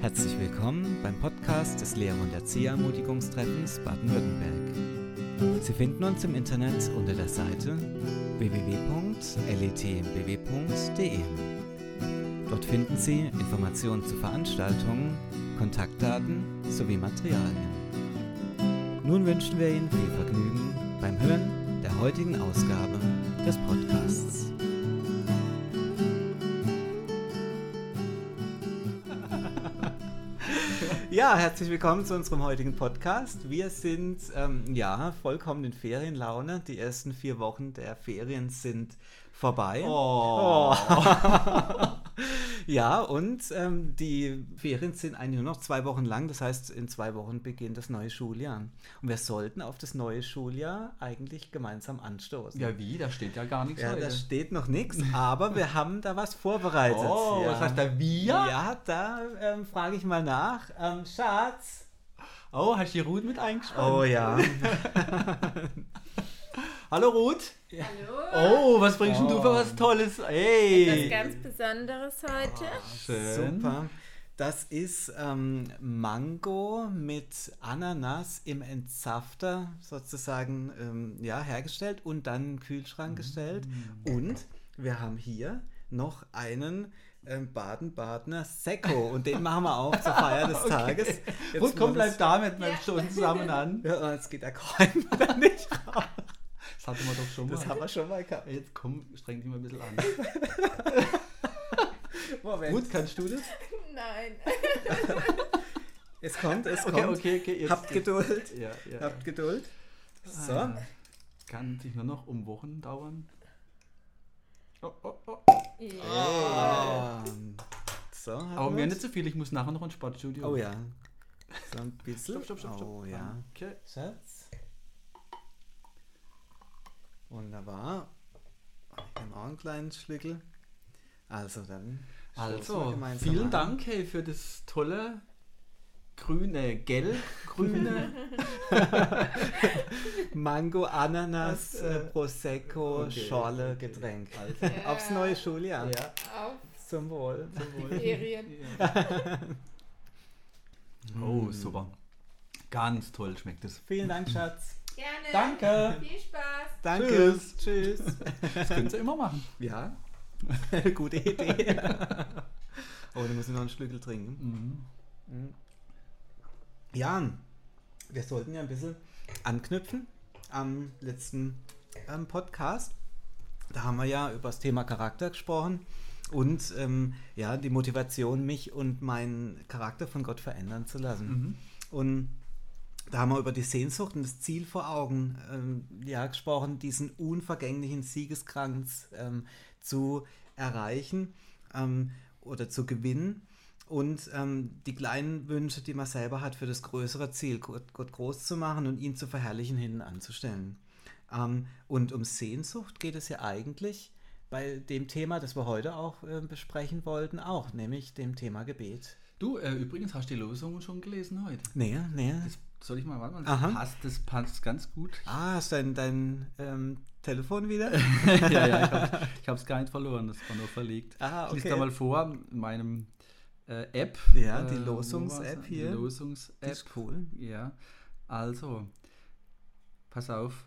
Herzlich willkommen beim Podcast des Lehrer- und Erzieherermutigungstreffens Baden-Württemberg. Sie finden uns im Internet unter der Seite www.letmbw.de. Dort finden Sie Informationen zu Veranstaltungen, Kontaktdaten sowie Materialien. Nun wünschen wir Ihnen viel Vergnügen beim Hören der heutigen Ausgabe des Podcasts. Ja, herzlich willkommen zu unserem heutigen Podcast. Wir sind ähm, ja vollkommen in Ferienlaune. Die ersten vier Wochen der Ferien sind vorbei. Oh. ja, und ähm, die Ferien sind eigentlich nur noch zwei Wochen lang. Das heißt, in zwei Wochen beginnt das neue Schuljahr. Und wir sollten auf das neue Schuljahr eigentlich gemeinsam anstoßen. Ja, wie? Da steht ja gar nichts Ja, heute. da steht noch nichts, aber wir haben da was vorbereitet. Oh, ja. was heißt da wir? Ja, da ähm, frage ich mal nach. Ähm, Schatz. Oh, hast du die Ruth mit eingespannt? Oh ja. Hallo Ruth. Hallo. Oh, was bringst denn du für was Tolles? Was Hey. ganz Besonderes heute. Schön. Super. Das ist ähm, Mango mit Ananas im Entsafter sozusagen ähm, ja, hergestellt und dann in den Kühlschrank gestellt. Und wir haben hier noch einen ähm, Baden-Badener Sekko und den machen wir auch zur Feier des Tages. Jetzt Ruth, komm, bleib da mit Ja. ja. schon zusammen an. Ja, jetzt geht der Coin da nicht raus. Das hatten wir doch schon mal. Das haben wir schon mal gehabt. Jetzt komm, streng dich mal ein bisschen an. Moment. Ruth, kannst du das? Nein. Es kommt, es Okay, kommt. okay, okay. Jetzt, Habt Geduld. Ja, ja. Habt Geduld. So. Ah, Kann sich nur noch um Wochen dauern. Oh, oh, oh. Ja. Ähm, So, haben Aber mir nicht so viel, ich muss nachher noch ins Sportstudio. Oh ja. So ein bisschen. Stopp, stopp, stopp, stopp. Oh ja. Okay. Schatz. Wunderbar. Ich nehme auch einen kleinen Schlückel. Also dann. Also, gemeinsam vielen an. Dank hey, für das tolle grüne, gelb-grüne. Mango, Ananas, Das, äh, Prosecco, okay, Schorle, okay. Getränk. Also, Ja. Aufs neue Schuljahr. ja. Auf Zum Wohl. Ferien. Oh, super. Ganz toll schmeckt es. Vielen Dank, Schatz. Gerne. Danke. Viel Spaß. Danke. Tschüss. Tschüss. Das könnt ihr immer machen. Ja. Gute Idee. oh, dann muss ich noch einen Schlückel trinken. Mhm. Ja, wir sollten ja ein bisschen anknüpfen am letzten ähm, Podcast. Da haben wir ja über das Thema Charakter gesprochen und ähm, ja, die Motivation, mich und meinen Charakter von Gott verändern zu lassen. Mhm. Und da haben wir über die Sehnsucht und das Ziel vor Augen ähm, ja, gesprochen, diesen unvergänglichen Siegeskranz ähm, zu erreichen ähm, oder zu gewinnen. Und ähm, die kleinen Wünsche, die man selber hat, für das größere Ziel, Gott, Gott groß zu machen und ihn zu verherrlichen, hinten anzustellen. Ähm, und um Sehnsucht geht es ja eigentlich bei dem Thema, das wir heute auch äh, besprechen wollten, auch, nämlich dem Thema Gebet. Du, äh, übrigens, hast du die Losung schon gelesen heute? Nee, nee. Das soll ich mal warten? Aha. Das passt, das passt ganz gut. Ah, hast du dein, dein ähm, Telefon wieder? ja, ja, ich habe hab's gar nicht verloren, das war nur verlegt. Ah, Ich lese okay. da mal vor, in meinem äh, App. Ja, die äh, Losungs-App hier. Die Losungs-App. Ist cool. Ja, also, pass auf.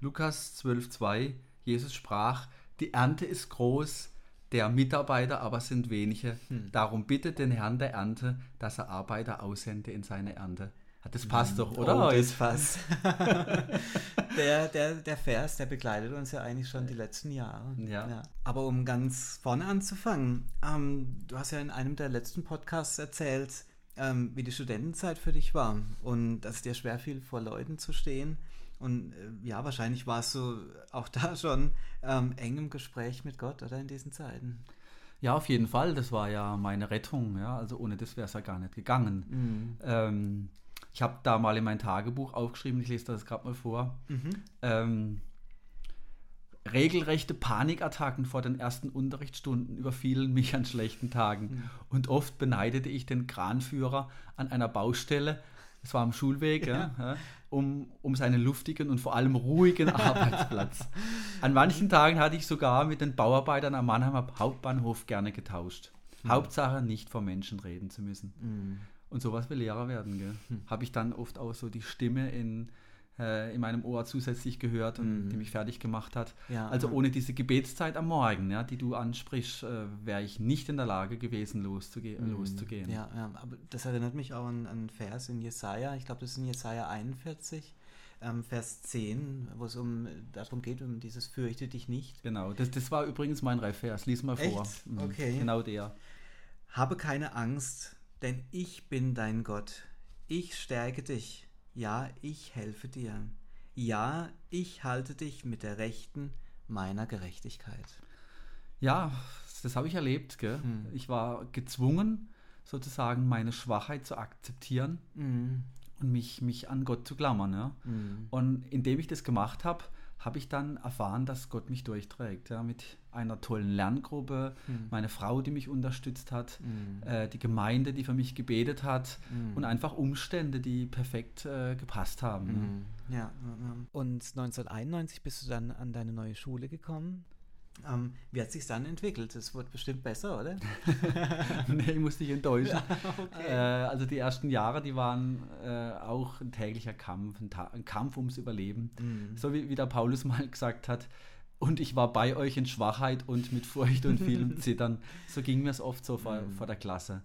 Lukas 12,2. Jesus sprach: Die Ernte ist groß, der Mitarbeiter aber sind wenige. Hm. Darum bittet den Herrn der Ernte, dass er Arbeiter aussende in seine Ernte. Das passt doch, oder? Oh, das Fass. der, der, der Vers, der begleitet uns ja eigentlich schon die letzten Jahre. Ja. Aber um ganz vorne anzufangen, ähm, du hast ja in einem der letzten Podcasts erzählt, ähm, wie die Studentenzeit für dich war und dass es dir schwer fiel, vor Leuten zu stehen. Und äh, ja, wahrscheinlich warst du auch da schon ähm, eng im Gespräch mit Gott, oder in diesen Zeiten. Ja, auf jeden Fall. Das war ja meine Rettung. Ja? Also ohne das wäre es ja gar nicht gegangen. Mhm. Ähm, ich habe da mal in mein Tagebuch aufgeschrieben, ich lese das gerade mal vor. Mhm. Ähm, regelrechte Panikattacken vor den ersten Unterrichtsstunden überfielen mich an schlechten Tagen. Und oft beneidete ich den Kranführer an einer Baustelle, das war am Schulweg, ja. Ja, um, um seinen luftigen und vor allem ruhigen Arbeitsplatz. An manchen Tagen hatte ich sogar mit den Bauarbeitern am Mannheimer Hauptbahnhof gerne getauscht. Hauptsache nicht vor Menschen reden zu müssen. Mhm. Und sowas will Lehrer werden, gell? Hm. Habe ich dann oft auch so die Stimme in, äh, in meinem Ohr zusätzlich gehört und Mhm. die mich fertig gemacht hat. Ja, Also ja. ohne diese Gebetszeit am Morgen, ja, die du ansprichst, äh, wäre ich nicht in der Lage gewesen, loszuge Mhm. loszugehen. Ja, ja, aber das erinnert mich auch an einen Vers in Jesaja. Ich glaube, das ist in Jesaja 41, ähm, Vers 10, wo es um darum geht, um dieses Fürchte dich nicht. Genau, das, das war übrigens mein Refers. Lies mal vor. Echt? Mhm, Okay. Genau der. Habe keine Angst, denn ich bin dein Gott. Ich stärke dich. Ja, ich helfe dir. Ja, ich halte dich mit der Rechten meiner Gerechtigkeit. Ja, das habe ich erlebt. Hm. Ich war gezwungen, sozusagen meine Schwachheit zu akzeptieren Mhm. und mich, mich an Gott zu klammern. Ja? Mhm. Und indem ich das gemacht habe, habe ich dann erfahren, dass Gott mich durchträgt. Ja? Mit einer tollen Lerngruppe, Mhm. meine Frau, die mich unterstützt hat, Mhm. äh, die Gemeinde, die für mich gebetet hat Mhm. und einfach Umstände, die perfekt äh, gepasst haben. ne? Mhm. Ja, ja. Und 1991 bist du dann an deine neue Schule gekommen. Ähm, wie hat sich dann entwickelt? Es wird bestimmt besser, oder? nee, ich muss dich enttäuschen. okay. Äh, also die ersten Jahre, die waren äh, auch ein täglicher Kampf, ein, Ta ein Kampf ums Überleben. Mhm. So wie, wie der Paulus mal gesagt hat, und ich war bei euch in Schwachheit und mit Furcht und vielem Zittern. So ging mir es oft so vor, Mhm. vor der Klasse.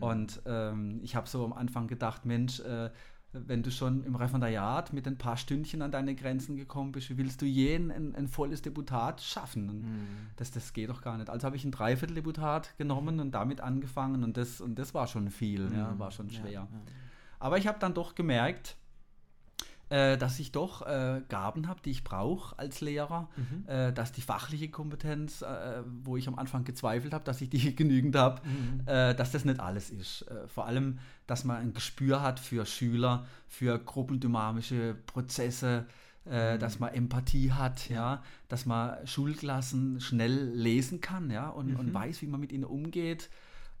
Und ähm, ich habe so am Anfang gedacht, Mensch, äh, wenn du schon im Referendariat mit ein paar Stündchen an deine Grenzen gekommen bist, wie willst du je ein, ein, volles Deputat schaffen? Mhm. das, das geht doch gar nicht. Also habe ich ein Dreiviertel-Deputat genommen und damit angefangen und das, und das war schon viel, ja, Mhm. war schon schwer. Ja, ja. Aber ich habe dann doch gemerkt, äh, dass ich doch äh, Gaben habe, die ich brauche als Lehrer, Mhm. äh, dass die fachliche Kompetenz, äh, wo ich am Anfang gezweifelt habe, dass ich die genügend habe, Mhm. äh, dass das nicht alles ist. Äh, vor allem, dass man ein Gespür hat für Schüler, für gruppendynamische Prozesse, äh, dass man Empathie hat, ja. dass man Schulklassen schnell lesen kann, ja, und, und Mhm. weiß, wie man mit ihnen umgeht.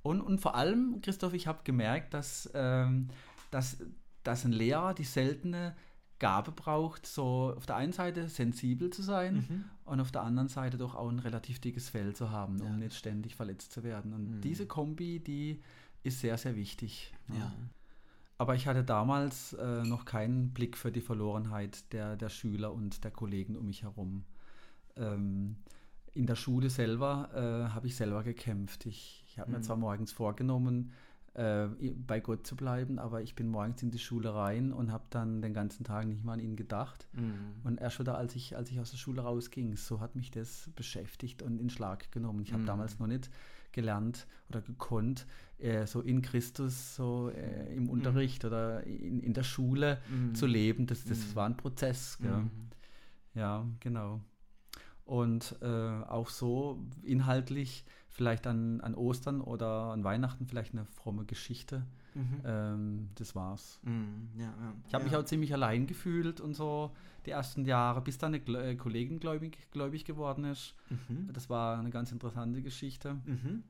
Und, und vor allem, Christoph, ich habe gemerkt, dass, ähm, dass, dass ein Lehrer die seltene Gabe braucht, so auf der einen Seite sensibel zu sein Mhm. und auf der anderen Seite doch auch ein relativ dickes Fell zu haben, Ja. um nicht ständig verletzt zu werden. Und Mhm. diese Kombi, die ist sehr, sehr wichtig. Ja. Aber ich hatte damals äh, noch keinen Blick für die Verlorenheit der, der Schüler und der Kollegen um mich herum. Ähm, in der Schule selber äh, habe ich selber gekämpft. Ich, ich habe mir Mhm. zwar morgens vorgenommen, äh, bei Gott zu bleiben, aber ich bin morgens in die Schule rein und habe dann den ganzen Tag nicht mal an ihn gedacht. Mhm. Und erst wieder, als ich, als ich aus der Schule rausging, so hat mich das beschäftigt und in Schlag genommen. Ich habe Mhm. damals noch nicht gelernt oder gekonnt, äh, so in Christus, so äh, im Unterricht oder in, in der Schule Mhm. zu leben. Das, das Mhm. war ein Prozess. Mhm. Ja, genau. Und äh, auch so inhaltlich vielleicht an, an Ostern oder an Weihnachten vielleicht eine fromme Geschichte. Mhm. Ähm, das war's. Mhm. Ja, ja. Ich habe ja. mich auch ziemlich allein gefühlt und so die ersten Jahre, bis dann eine Gl- äh, Kollegin gläubig, gläubig geworden ist. Mhm. Das war eine ganz interessante Geschichte. Mhm.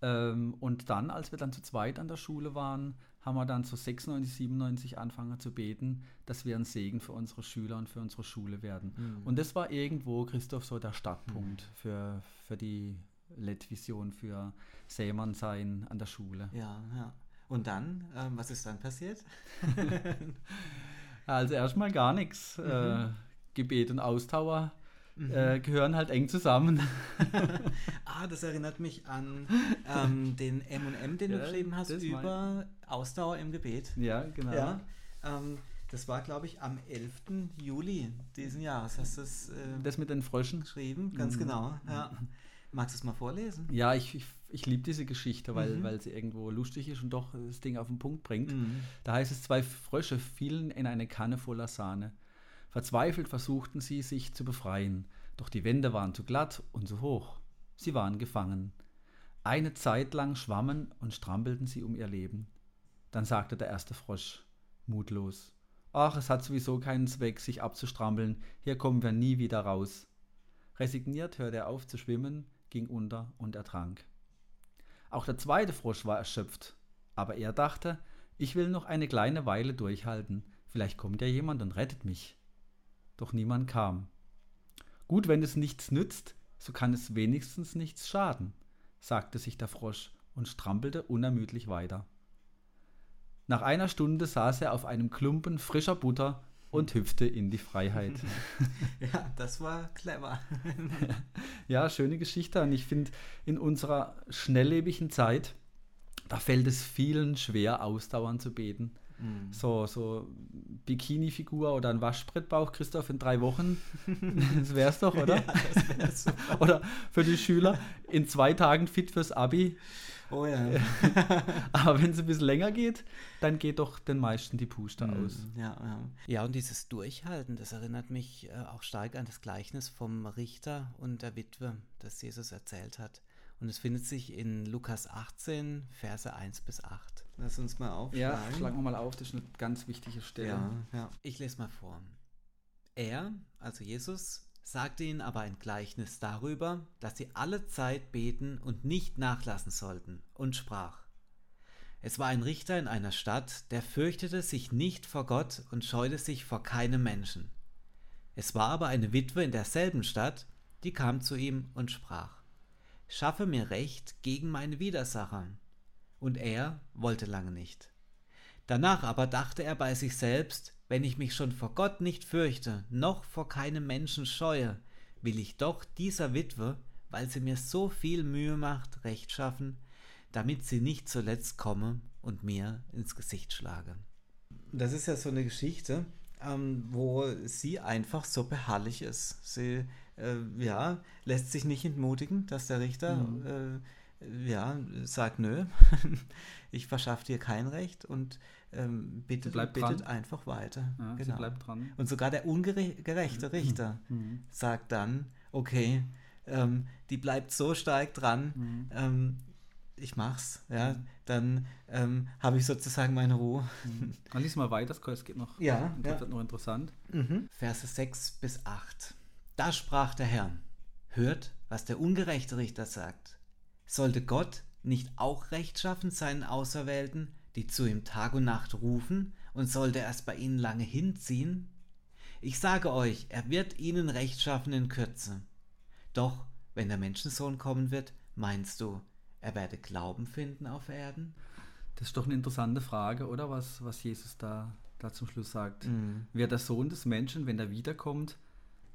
Ähm, und dann, als wir dann zu zweit an der Schule waren, haben wir dann so 96, 97 angefangen zu beten, dass wir ein Segen für unsere Schüler und für unsere Schule werden. Mhm. Und das war irgendwo, Christoph, so der Startpunkt für, für die LED-Vision, für Sämann sein an der Schule. Ja, ja. Und dann, ähm, was ist dann passiert? Also erstmal gar nichts. Äh, Gebet und Ausdauer Mhm. äh, gehören halt eng zusammen. Ah, das erinnert mich an ähm, den M&M, den du Ja, geschrieben hast, das über Ausdauer im Gebet. ja, genau. Ja, ähm, das war, glaube ich, am 11. Juli diesen Jahres hast du es äh, Das mit den Fröschen. geschrieben, ganz Mhm. genau. Ja. Magst du es mal vorlesen? Ja, ich, ich, ich liebe diese Geschichte, weil, Mhm. weil sie irgendwo lustig ist und doch das Ding auf den Punkt bringt. Mhm. Da heißt es, zwei Frösche fielen in eine Kanne voller Sahne. Verzweifelt versuchten sie, sich zu befreien, doch die Wände waren zu glatt und zu hoch. Sie waren gefangen. Eine Zeit lang schwammen und strampelten sie um ihr Leben. Dann sagte der erste Frosch, mutlos, Ach, es hat sowieso keinen Zweck, sich abzustrampeln, hier kommen wir nie wieder raus. Resigniert hörte er auf zu schwimmen, ging unter und ertrank. Auch der zweite Frosch war erschöpft, aber er dachte, ich will noch eine kleine Weile durchhalten, vielleicht kommt ja jemand und rettet mich. Doch niemand kam. Gut, wenn es nichts nützt, so kann es wenigstens nichts schaden, sagte sich der Frosch und strampelte unermüdlich weiter. Nach einer Stunde saß er auf einem Klumpen frischer Butter und hüpfte in die Freiheit. Ja, das war clever. Ja, schöne Geschichte. Und ich finde, in unserer schnelllebigen Zeit, da fällt es vielen schwer, ausdauernd zu beten. So, so Bikini-Figur oder ein Waschbrettbauch, Christoph, in drei Wochen. Das wär's doch, oder? Ja, das super. Oder für die Schüler in zwei Tagen fit fürs Abi. Oh ja. Aber wenn es ein bisschen länger geht, dann geht doch den meisten die Puste aus. Ja, ja. ja, und dieses Durchhalten, das erinnert mich äh, auch stark an das Gleichnis vom Richter und der Witwe, das Jesus erzählt hat. Und es findet sich in Lukas 18, Verse 1 bis 8. Lass uns mal aufschlagen. Ja, schlagen wir mal auf, das ist eine ganz wichtige Stelle. Ja, ja. Ich lese mal vor. Er, also Jesus, sagte ihnen aber ein Gleichnis darüber, dass sie alle Zeit beten und nicht nachlassen sollten, und sprach. Es war ein Richter in einer Stadt, der fürchtete sich nicht vor Gott und scheute sich vor keinem Menschen. Es war aber eine Witwe in derselben Stadt, die kam zu ihm und sprach, Schaffe mir Recht gegen meine Widersacher. Und er wollte lange nicht. Danach aber dachte er bei sich selbst, wenn ich mich schon vor Gott nicht fürchte, noch vor keinem Menschen scheue, will ich doch dieser Witwe, weil sie mir so viel Mühe macht, Recht schaffen, damit sie nicht zuletzt komme und mir ins Gesicht schlage. Das ist ja so eine Geschichte, ähm, wo sie einfach so beharrlich ist. Sie äh, ja, lässt sich nicht entmutigen, dass der Richter äh, ja, sagt, nö, ich verschaffe dir kein Recht und ähm, bittet, bleibt bittet einfach weiter. Ja, genau. Und sogar der ungerechte Richter Mhm. sagt dann, okay, ähm, die bleibt so stark dran, Mhm. ähm, ich mach's, ja, dann ähm, habe ich sozusagen meine Ruhe. Dann lies mal weiter, es geht noch, Ja, das ja. wird noch interessant. Verse 6 bis 8. Da sprach der Herr, hört, was der ungerechte Richter sagt. Sollte Gott nicht auch rechtschaffen seinen Auserwählten, die zu ihm Tag und Nacht rufen, und sollte erst bei ihnen lange hinziehen? Ich sage euch, er wird ihnen rechtschaffen in Kürze. Doch, wenn der Menschensohn kommen wird, meinst du, er werde Glauben finden auf Erden? Das ist doch eine interessante Frage, oder? Was, was Jesus da, da zum Schluss sagt. Mhm. Wer der Sohn des Menschen, wenn er wiederkommt,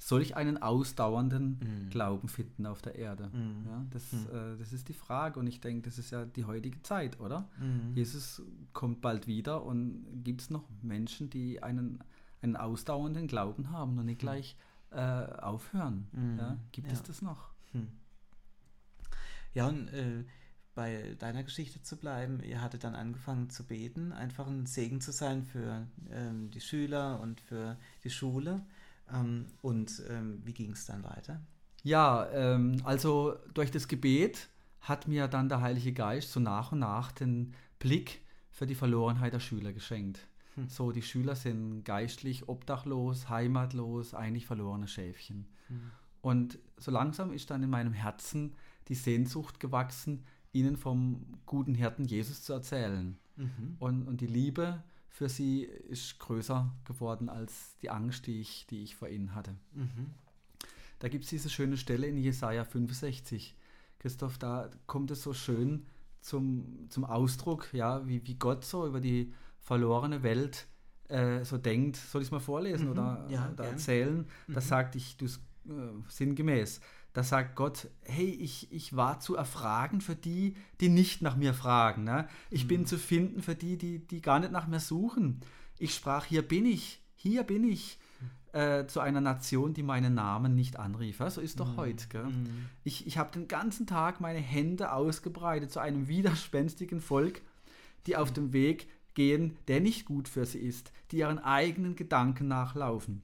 solch einen ausdauernden Mhm. Glauben finden auf der Erde? Mhm. Ja, das, äh, das ist die Frage und ich denke, das ist ja die heutige Zeit, oder? Mhm. Jesus kommt bald wieder und gibt es noch Menschen, die einen, einen ausdauernden Glauben haben und nicht gleich äh, aufhören? Mhm. Ja? Gibt es Ja. das noch? Ja, und äh, bei deiner Geschichte zu bleiben, ihr hattet dann angefangen zu beten, einfach ein Segen zu sein für ähm, die Schüler und für die Schule. Ähm, und ähm, wie ging es dann weiter? Ja, ähm, also durch das Gebet hat mir dann der Heilige Geist so nach und nach den Blick für die Verlorenheit der Schüler geschenkt. So, die Schüler sind geistlich obdachlos, heimatlos, eigentlich verlorene Schäfchen. Und so langsam ist dann in meinem Herzen die Sehnsucht gewachsen, ihnen vom guten Hirten Jesus zu erzählen. Und, und die Liebe für sie ist größer geworden als die Angst, die ich, die ich vor ihnen hatte. Da gibt es diese schöne Stelle in Jesaja 65. Christoph, da kommt es so schön zum, zum Ausdruck, ja, wie, wie Gott so über die verlorene Welt äh, so denkt. Soll ich es mal vorlesen Mhm, oder, ja, oder erzählen? Da sagt ich, du äh, sinngemäß, da sagt Gott, hey, ich, ich war zu erfragen für die, die nicht nach mir fragen. Ne? Ich bin zu finden für die, die, die gar nicht nach mir suchen. Ich sprach, hier bin ich, hier bin ich, äh, zu einer Nation, die meinen Namen nicht anrief. Ja, so ist doch heute. Gell? Ich, ich habe den ganzen Tag meine Hände ausgebreitet zu einem widerspenstigen Volk, die auf dem Weg gehen, der nicht gut für sie ist, die ihren eigenen Gedanken nachlaufen.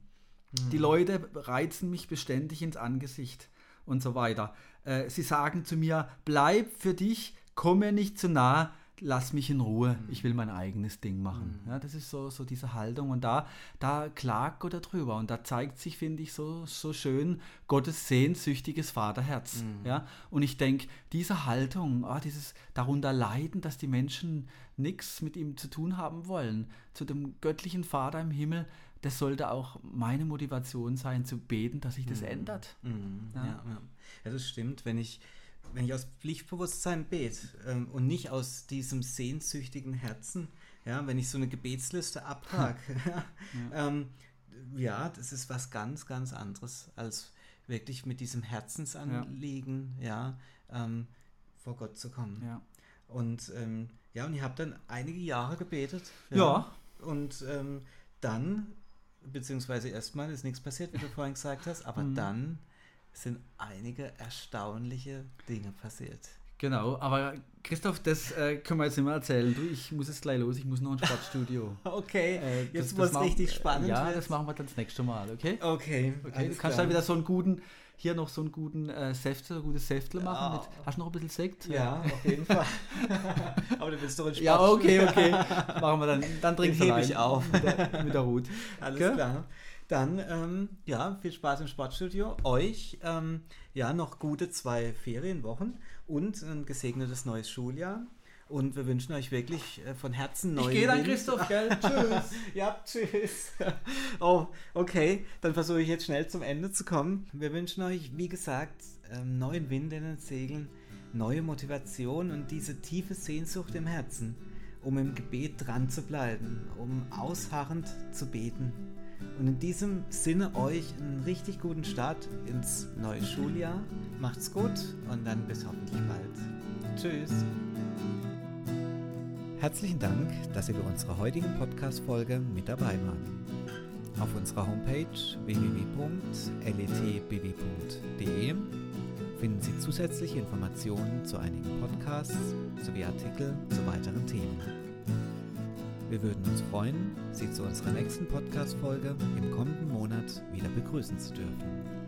Die Leute reizen mich beständig ins Angesicht und so weiter. Äh, sie sagen zu mir, bleib für dich, komm mir nicht zu nah, lass mich in Ruhe, ich will mein eigenes Ding machen. Ja, das ist so, so diese Haltung und da, da klagt Gott darüber und da zeigt sich, finde ich, so, so schön Gottes sehnsüchtiges Vaterherz. Ja? Und ich denke, diese Haltung, ah, dieses darunter leiden, dass die Menschen nichts mit ihm zu tun haben wollen, zu dem göttlichen Vater im Himmel, das sollte auch meine Motivation sein, zu beten, dass sich das ändert. Mhm. Ja. Ja. Ja, ja. das stimmt. Wenn ich wenn ich aus Pflichtbewusstsein bete ähm, und nicht aus diesem sehnsüchtigen Herzen, ja, wenn ich so eine Gebetsliste abhake, ja, ähm, ja, das ist was ganz, ganz anderes, als wirklich mit diesem Herzensanliegen, ja, ähm, vor Gott zu kommen. Ja. Und ähm, ja, und ihr habt dann einige Jahre gebetet. Ja. Und ähm, dann, beziehungsweise erstmal ist nichts passiert, wie du vorhin gesagt hast, aber Mhm. dann sind einige erstaunliche Dinge passiert. Genau, aber Christoph, das äh, können wir jetzt nicht mehr erzählen. Du, ich muss jetzt gleich los, ich muss noch ins Sportstudio. Okay, Äh, jetzt das- wo das es richtig spannend Ja, wird. das machen wir dann das nächste Mal, okay? Okay, Okay, du kannst klar. dann wieder so einen guten, hier noch so einen guten äh, Säfte, ein gutes Säftle machen. Ja. Mit, hast du noch ein bisschen Sekt? Ja, auf jeden Fall. aber du willst doch ein Ja, okay, okay. Machen wir dann. Dann trinkst du ich auf. Mit der, mit der Ruth. Alles Gell? klar. Dann, ähm, ja, viel Spaß im Sportstudio. Euch, ähm, ja, noch gute zwei Ferienwochen und ein gesegnetes neues Schuljahr. Und wir wünschen euch wirklich äh, von Herzen neuen Ich gehe dann. Christoph, gell? Tschüss. Ja, tschüss. Oh, okay. Dann versuche ich jetzt schnell zum Ende zu kommen. Wir wünschen euch, wie gesagt, ähm, neuen Wind in den Segeln, neue Motivation und diese tiefe Sehnsucht im Herzen, um im Gebet dran zu bleiben, um ausharrend zu beten. Und in diesem Sinne euch einen richtig guten Start ins neue Schuljahr. Macht's gut und dann bis hoffentlich bald. Tschüss. Herzlichen Dank, dass Sie bei unserer heutigen Podcast-Folge mit dabei waren. Auf unserer Homepage www.letbw.de finden Sie zusätzliche Informationen zu einigen Podcasts sowie Artikel zu weiteren Themen. Wir würden uns freuen, Sie zu unserer nächsten Podcast-Folge im kommenden Monat wieder begrüßen zu dürfen.